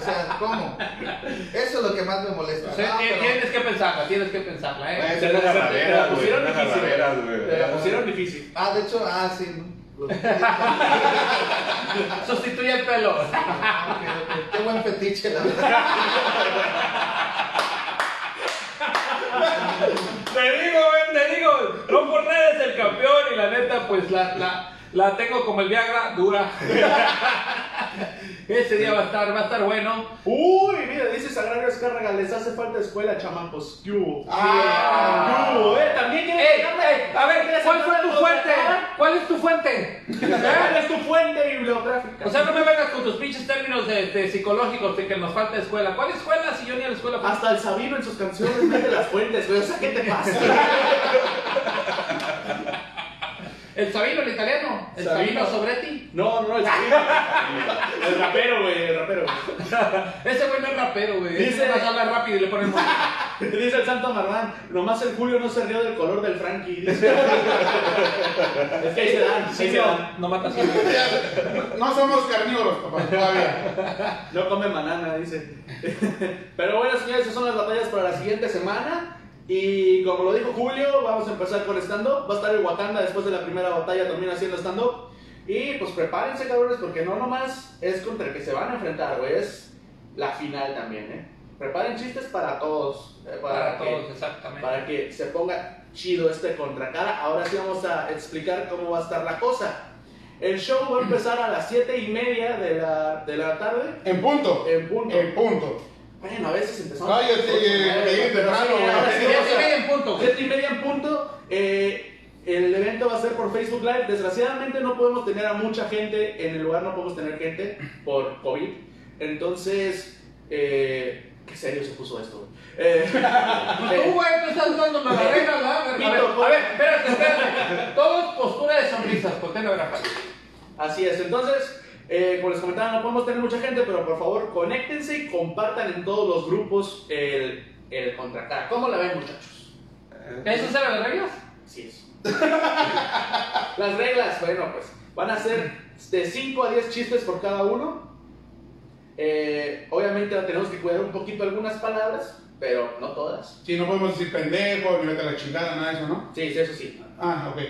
O sea, ¿cómo? Eso es lo que más me molesta. O sea, Ah, pero- Tienes que pensarla, tienes que pensarla, eh. Te la- la güey, pusieron difícil. Te la pusieron difícil. Ah, de hecho, ah, sí. ¿no? Sustituye el pelo. Ah. Qué buen fetiche, la verdad. Te digo, güey, te digo. No por nada es el campeón y la neta, pues la, la tengo como el Viagra dura. Ese día va a estar, va a estar bueno. Uy, mira, dices Sagrario Escárraga, les hace falta escuela, chamacos. ¿Qué hubo? Ah. ¿Qué hubo, eh? ¿También quieres Ey, pegarle? ey, a ver, ¿Quieres ¿cuál fue tu fuente? ¿Cuál es tu fuente? ¿Cuál es tu fuente bibliográfica? O sea, no me vengas con tus pinches términos de, de psicológicos de que nos falta escuela. ¿Cuál escuela si yo ni a la escuela fui? Hasta el Sabino en sus canciones mete las fuentes, güey. O sea, ¿qué te pasa? El Sabino, el italiano. El Sabino. Sobretti. No, no, el Sabino. El rapero, güey, el rapero. Ese güey no es rapero, güey. Dice- más habla rápido y le ponen. Dice el Santo Marrán, nomás el Julio no se rió del color del Frankie. Dice. es que ahí se dan, ahí se dan. no matas. No somos carnívoros, papá, todavía. No come banana, dice. Pero bueno, señores, esas son las batallas para la siguiente semana. Y como lo dijo Julio, vamos a empezar con stand-up. Va a estar el Wakanda después de la primera batalla también haciendo stand-up. Y pues prepárense, cabrones, porque no nomás es contra el que se van a enfrentar, güey. Es la final también, ¿eh? Preparen chistes para todos. eh, Para que- todos, exactamente. para que se ponga chido este contra cara. Ahora sí vamos a explicar cómo va a estar la cosa. El show va a empezar a las 7 y media de la, de la tarde. En punto. En punto. En punto. Bueno, a veces empezamos. Cállate, pero temprano, güey. Siete en punto, güey. 7 y media en punto. Eh, el evento va a ser por Facebook Live. Desgraciadamente no podemos tener a mucha gente en el lugar, no podemos tener gente por COVID. Entonces, eh, qué serio se puso esto. güey. Eh, Pues tú, güey, tú estás dando regla, ¿verdad? A ver, espérate, espérate. Todo es postura de sonrisas, ponte la. Así es, entonces, eh, como les comentaba, no podemos tener mucha gente, pero por favor, conéctense y compartan en todos los grupos el, el contratar. ¿Cómo la ven, muchachos? ¿Eso sabe las reglas? Así es. Las reglas, bueno, pues van a ser de 5 a 10 chistes por cada uno. Eh, obviamente tenemos que cuidar un poquito algunas palabras, pero no todas. Sí, no podemos decir pendejo, ni vete a la chingada, nada de eso, ¿no? Sí, sí, eso sí. Ah, ok.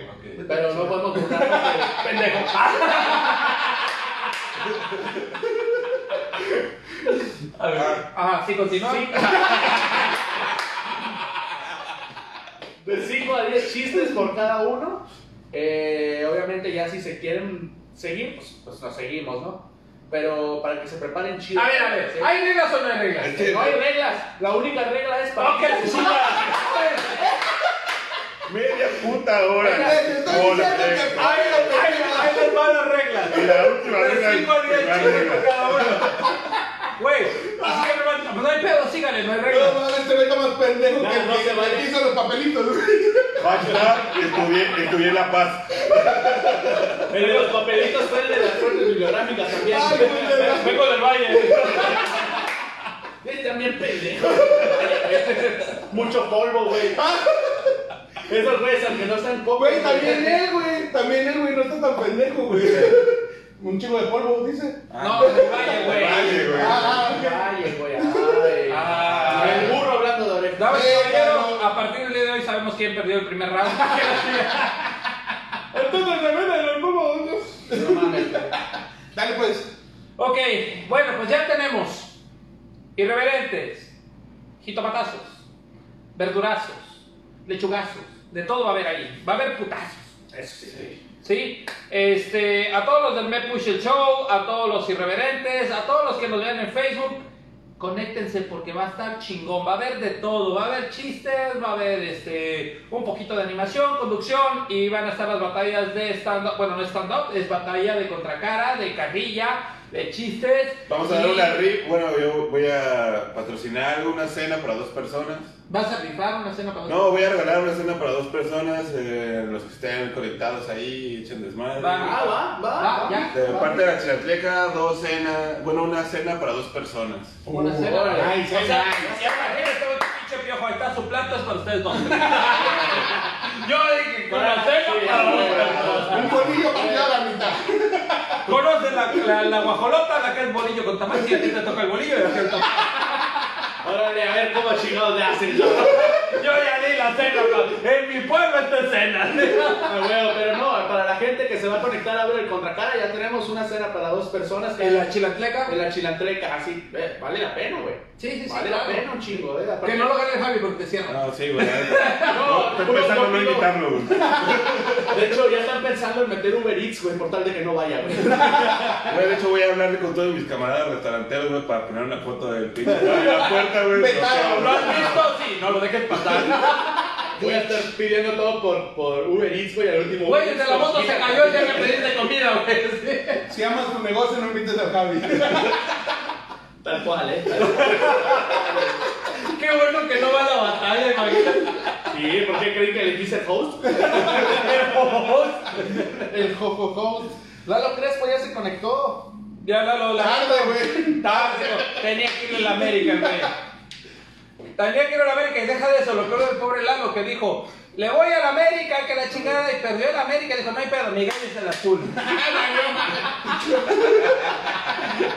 Pero no podemos de pendejo. A ver. Ah, sí, continúa. Sí. De 5 a 10 chistes por cada uno. Eh, obviamente ya si se quieren seguir, pues, pues nos seguimos, ¿no? Pero para que se preparen chido. A ver, a ver, ¿sí? ¿hay reglas o no hay reglas? No hay reglas. La única regla es para Ok, que. Media puta hora. Te estoy diciendo que- eh. Ahí ahí- ahí Y la última De regla. 5 a 10 la chistes regla. por cada uno. Güey, así que no, pues no hay pedo, síganle, no hay No, reglas. no, este está más pendejo No, que el no que- se que hizo los papelitos. Hashtag estudié, estudié La Paz. El de los papelitos fue el de las fuentes bibliográficas también. Ay, güey, Vengo del valle. Es también pendejo. Mucho polvo, güey. Esos güeyes, aunque no sean pocos. Güey, también él, güey. También él, güey, no está tan pendejo, güey. Un chico de polvo, dice. No, del valle, güey. Vale, güey. Ah, ok. Ay, güey, ay. Ay. El burro hablando de orejas. Damas y Eh, caballeros, no. a partir del día de hoy sabemos quién perdió el primer round. Entonces se ven en el polvo. No mames, güey. Dale, pues. ok, bueno, pues ya tenemos irreverentes, jitomatazos, verdurazos, lechugazos, de todo va a haber ahí. Va a haber putazos. Eso sí. ¿Sí? Este, a todos los del Me Push el Show, a todos los irreverentes, a todos los que nos vean en Facebook, conéctense porque va a estar chingón, va a haber de todo, va a haber chistes, va a haber este, un poquito de animación, conducción y van a estar las batallas de stand-up, bueno, no stand-up, es batalla de contracara, de carrilla, de chistes. Vamos a dar y una rip. Bueno, yo voy a patrocinar una cena para dos personas. ¿Vas a rifar una cena para No, voy a regalar una cena para dos personas. eh, los que estén conectados ahí, echen desmadre. Va. Ah, va, va. Va, va. ya. De parte de la Chilatleca, dos cenas. Bueno, una cena para dos personas. Una cena. órale. Ay, O sea, imagínate un pinche piojo, ahí está su plato, es para ustedes dos. Yo dije, con la cena para dos personas. Un bolillo partido a la la, la, guajolota, la que es bolillo con tamal, y a ti te toca el bolillo y a ti el tamal. Órale, a ver cómo chingados le hacen. ¿no? Yo ya ahí la cena. En mi pueblo esta cena. Ah, huevo, pero no, para la gente que se va a conectar a ver el contracara, ya tenemos una cena para dos personas. que- En la chilantleca. En la chilantreca, así, eh, vale la pena, güey. Sí, sí, sí, Vale claro. la pena un chingo, eh. Que no lo gane el Javi porque te cierran. No, sí, güey. No, puro pensando no conmigo. invitarlo, güey. De hecho, ya están pensando en meter Uber Eats, güey, por tal de que no vaya, güey. Güey, de hecho voy a hablarle con todos mis camaradas restauranteros, güey, para poner una foto del pinche en la puerta, güey. Vetado, ¿Lo has visto? Sí, no lo dejes pasar. Voy a estar pidiendo todo por, por Uber Eats, güey, al último. Güey, desde la moto se cayó y ya me pediste comida, güey. Si amas tu negocio, no invites al Javi. Tal cual, eh. Qué bueno que no va a la batalla, imagínate. Sí, ¿por qué creen que le quise host? El jojojo. Lalo Crespo ya se conectó. Ya Lalo, la Tarde, güey. Tarde, tenía que ir a la América, güey. Tenía que ir a la América y deja de eso, lo peor del pobre Lalo que dijo, le voy a la América, que la chingada, y perdió el América, dijo, no hay pedo, mi gallo es el azul.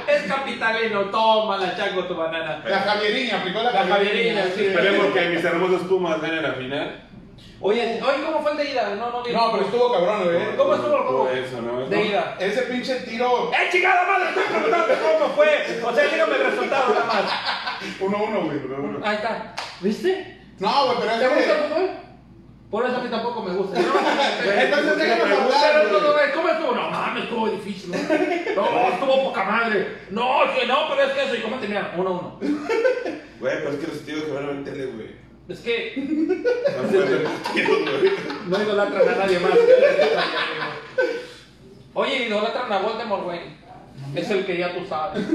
es capitalino, toma la chango tu banana. La Javierina, aplicó la, La Javierina, sí. Esperemos que mis hermosos Pumas ganen la final. Oye, oye, ¿cómo fue el de ida? No, no, vi. No, pero estuvo cabrón, güey. ¿Cómo estuvo el juego? Eso, ¿no? De ida. Ese pinche tiro ¡Eh, chingada madre! Estoy preguntando cómo fue. O sea, dígame el resultado nada más. 1-1, güey. Ahí está. ¿Viste? No, güey, pero ¿Te gusta el es que. fútbol? Por eso a mí tampoco me gusta. No, Entonces Pero hablar, güey. güey, ¿Cómo estuvo? No mames, estuvo difícil. ¿no? No, estuvo poca madre. No, que no, pero es que eso. ¿Y cómo terminaron? Uno a uno. Güey, pero es que los tíos que van a ver en tele, güey. Es que No idolatran a nadie más. Oye, idolatran a Voldemort, güey. Es el que ya tú sabes.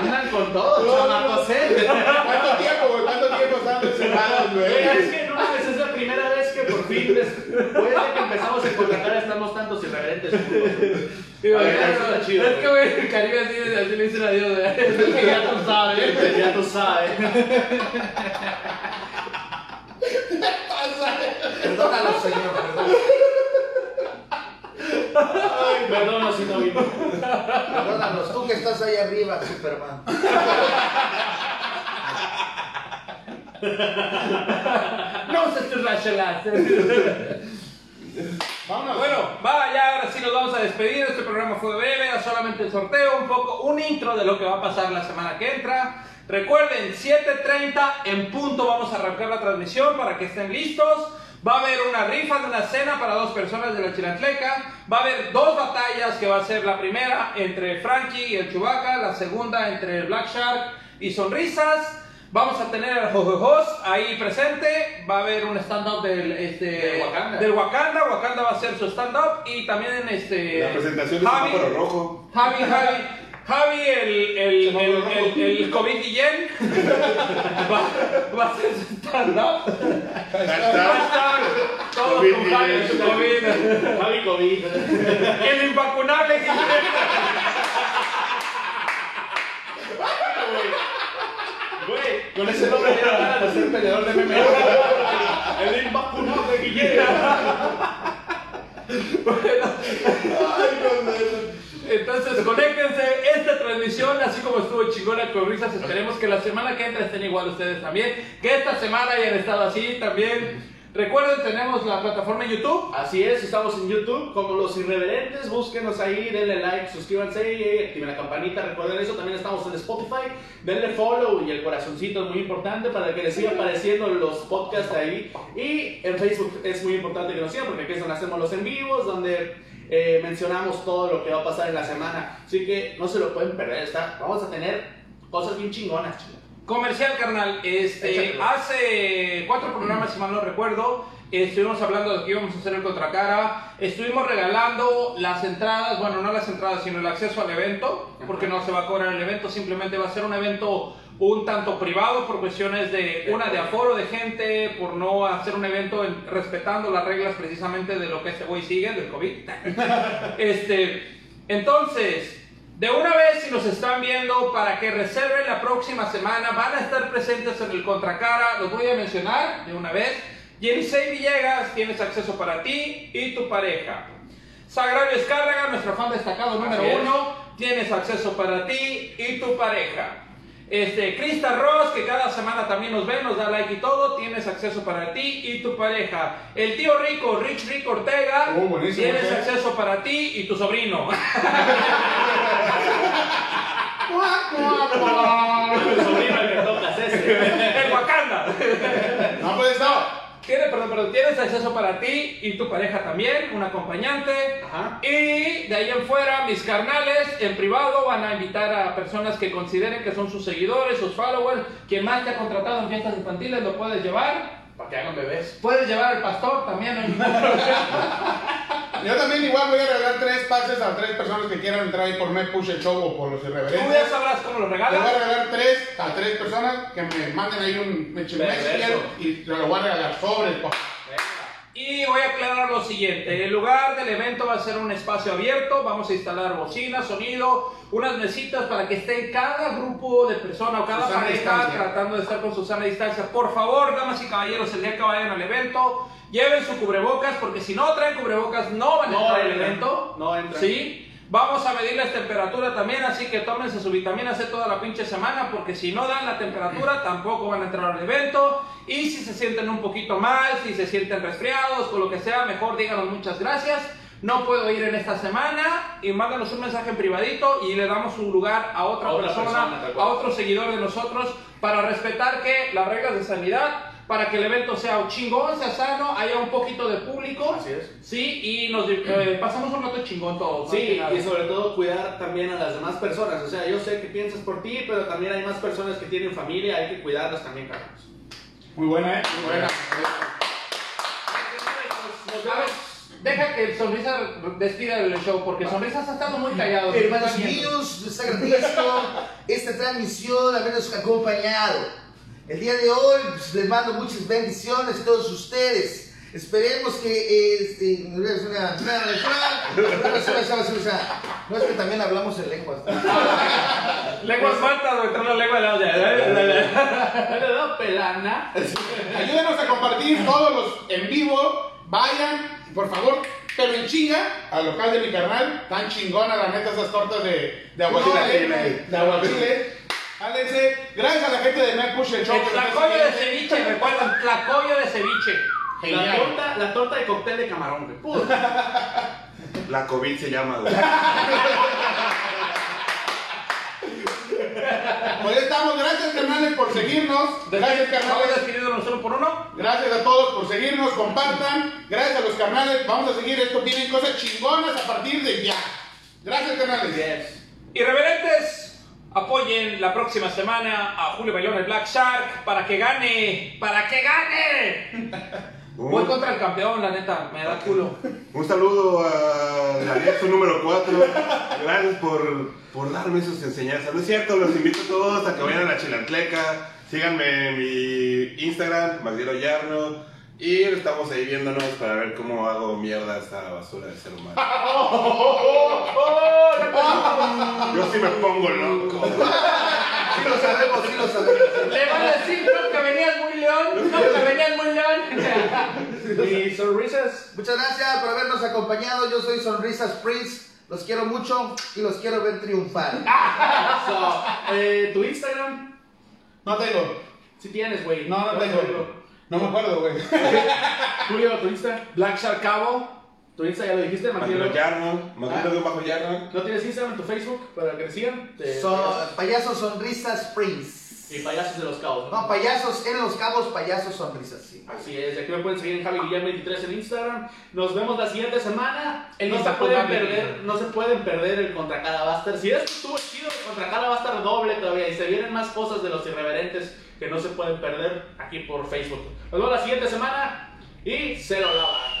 Andan con todo, chamacos, eh. ¿Cuánto tiempo, güey? ¿Cuánto tiempo estaban encerrados, Güey, güey? es que no mames, es la primera vez que por fin, después de que empezamos en Guadalajara, estamos tantos irreverentes juntos. Sí, güey, Ay, eso está chido, es que, güey, el Caribe así, Es el que ya tú sabes. Ya tú sabes. Perdónalo, señor, perdón. Perdón, si no vino. Perdónanos, tú que estás ahí arriba, Superman. No tus rachelas. Vámonos. Bueno, va, ya ahora sí nos vamos a despedir. Este programa fue breve, era solamente el sorteo, un poco, un intro de lo que va a pasar la semana que entra. Recuerden, 7.30 en punto vamos a arrancar la transmisión para que estén listos. Va a haber una rifa de una cena para dos personas de la Chilantleca. Va a haber dos batallas que va a ser la primera entre Frankie y el Chubaca, la segunda entre el Black Shark y Sonrisas. Vamos a tener al Jojojos ahí presente. Va a haber un stand-up del, este, Del Wakanda. del Wakanda. Wakanda va a hacer su stand-up. Y también este, La presentación de Javi, Semáforo Rojo. Javi, Javi, Javi, el, el, el, el, el COVID Guillén va, va a hacer su stand-up. Hashtag, todos con Javi en su COVID. Javi COVID. El invacunable Guillén. Güey, con ese nombre dieron ganas de ser peleador de MMA. El invacunado de Guillermo. Entonces, conéctense esta transmisión, así como estuvo chingona con risas. Esperemos que la semana que entra estén igual ustedes también. Que esta semana hayan estado así también. Recuerden, tenemos la plataforma en YouTube. Así es, estamos en YouTube como Los Irreverentes. Búsquenos ahí, denle like, suscríbanse y activen la campanita. Recuerden eso, también estamos en Spotify. Denle follow y el corazoncito es muy importante para que les siga apareciendo los podcasts ahí. Y en Facebook es muy importante que nos sigan porque aquí es donde hacemos los en vivos, donde eh, mencionamos todo lo que va a pasar en la semana. Así que no se lo pueden perder. Está, vamos a tener cosas bien chingonas, chicos. Comercial, carnal. Este, Échatelo. hace cuatro programas, si mal no recuerdo, estuvimos hablando de que íbamos a hacer el contracara. Estuvimos regalando las entradas, bueno, no las entradas, sino el acceso al evento, porque no se va a cobrar el evento, simplemente va a ser un evento un tanto privado por cuestiones de una de aforo de gente, por no hacer un evento en- respetando las reglas precisamente de lo que este güey sigue, del COVID. este, entonces, de una vez, si nos están viendo, para que reserven la próxima semana, van a estar presentes en el Contracara, los voy a mencionar de una vez. Yenisei Villegas, tienes acceso para ti y tu pareja. Sagrario Escárraga, nuestro fan destacado número uno. Tienes acceso para ti y tu pareja. Este, Krista Ross, que cada semana también nos ve, nos da like y todo, tienes acceso para ti y tu pareja. El tío Rico, Rich Rick Ortega, Oh, tienes ¿eh? acceso para ti y tu sobrino. El sobrino al que tocas ese. el Wakanda. No puede estar. Tiene, perdón, perdón, tienes acceso para ti y tu pareja también, un acompañante. Ajá. Y de ahí en fuera, mis carnales en privado van a invitar a personas que consideren que son sus seguidores, sus followers. Quien más te ha contratado en fiestas infantiles lo puedes llevar. Para que hagan bebés. Puedes llevar al pastor también. no hay ningún problema. Yo también igual voy a regalar tres pases a tres personas que quieran entrar ahí por Me Push el Show o por los Tú ya irreverentes. sabrás cómo lo Les voy a regalas. regalar tres a tres personas que me manden ahí un Perverso. y lo voy a regalar sobre el Y voy a aclarar lo siguiente, el lugar del evento va a ser un espacio abierto, vamos a instalar bocinas, sonido, unas mesitas para que esté cada grupo de personas o cada Susana pareja distancia. tratando de estar con Susana distancia. Por favor, damas y caballeros, el día que vayan al evento, lleven su cubrebocas porque si no traen cubrebocas no van a No entrar al evento. no entran. ¿Sí? Vamos a medirles temperatura también, así que tómense su vitamina C toda la pinche semana, porque si no dan la temperatura, tampoco van a entrar al evento. Y si se sienten un poquito mal, si se sienten resfriados o lo que sea, mejor díganos muchas gracias. No puedo ir en esta semana y mándanos un mensaje en privadito y le damos un lugar a otra, A otra persona, a otro seguidor de nosotros, para respetar que las reglas de sanidad, para que el evento sea chingón, sea sano, haya un poquito de público. Así es. Sí, y nos eh, pasamos un rato chingón todos. Sí, y sobre todo cuidar también a las demás personas. O sea, yo sé que piensas por ti, pero también hay más personas que tienen familia, hay que cuidarlas también, Carlos. Muy buena, ¿eh? Muy buena. A ver, deja que Sonrisa despida el show, porque Sonrisas ha estado muy callado. Hermanos viendo. míos, les agradezco esta transmisión, habernos acompañado. El día de hoy pues, les mando muchas bendiciones a todos ustedes. Esperemos que eh, este, no es una- una- una- no es que también hablamos en lenguas. Lenguas faltas, güey, la lengua de la ¿No le da pelana? Ayúdenos a compartir todos los en vivo. Vayan, por favor, pero en chinga al local de mi carnal. Tan chingona, la neta, esas tortas de, de aguachile. No, de aguachile. Jálense. Gracias a la gente de Me Push el Show. El tlacoyo de ceviche, recuerdan, tlacoyo de ceviche. La Genial. torta, la torta de cóctel de camarón, güey. Puta. La COVID se llama, güey. Pues ya estamos. Gracias, carnales, por seguirnos. Gracias, carnales. por uno. Gracias a todos por seguirnos, compartan. Gracias a los carnales. Vamos a seguir esto. Tienen cosas chingonas a partir de ya. Gracias, carnales. Yes. Irreverentes, apoyen la próxima semana a Julio Bayón, el Black Shark, para que gane, para que gane. Voy contra el campeón, la neta, me da culo. un saludo a la Alexo número 4. Gracias por, por darme sus enseñanzas. No es cierto, los invito a todos a que vayan a la Chilantleca. Síganme en mi Instagram, Magdiel Yarno. Y estamos ahí viéndonos para ver cómo hago mierda esta basura de ser humano. Yo sí me pongo loco. Sí lo sabemos, sí lo sabemos. Le van a decir no, que venías muy león, no, que venías muy león. Y sonrisas. Muchas gracias por habernos acompañado. Yo soy Sonrisas Prince. Los quiero mucho y los quiero ver triunfar. So, eh, ¿Tu Instagram? No tengo. Si tienes, güey. No, no tengo. No me acuerdo, güey. Julio, ¿tu Insta? Black Shark Cabo. ¿Tu Insta ya lo dijiste, Magdiel Martín? Yarno, Magdiel de un bajo Yarno. ¿No tienes Instagram, tu Facebook para que te sigan? Te- So- payasos Sonrisas Prince. Y payasos de los cabos. No, payasos en los cabos, payasos sonrisas, sí. Así es, aquí me pueden seguir en Javi Guillén 23 en Instagram. Nos vemos la siguiente semana. El no se pueden Javi perder, Guillén. no se pueden perder el contra cada Buster. Si esto estuvo chido, el contra cada Buster doble todavía. Y se vienen más cosas de los irreverentes que no se pueden perder aquí por Facebook. Nos vemos la siguiente semana y se lo lavan.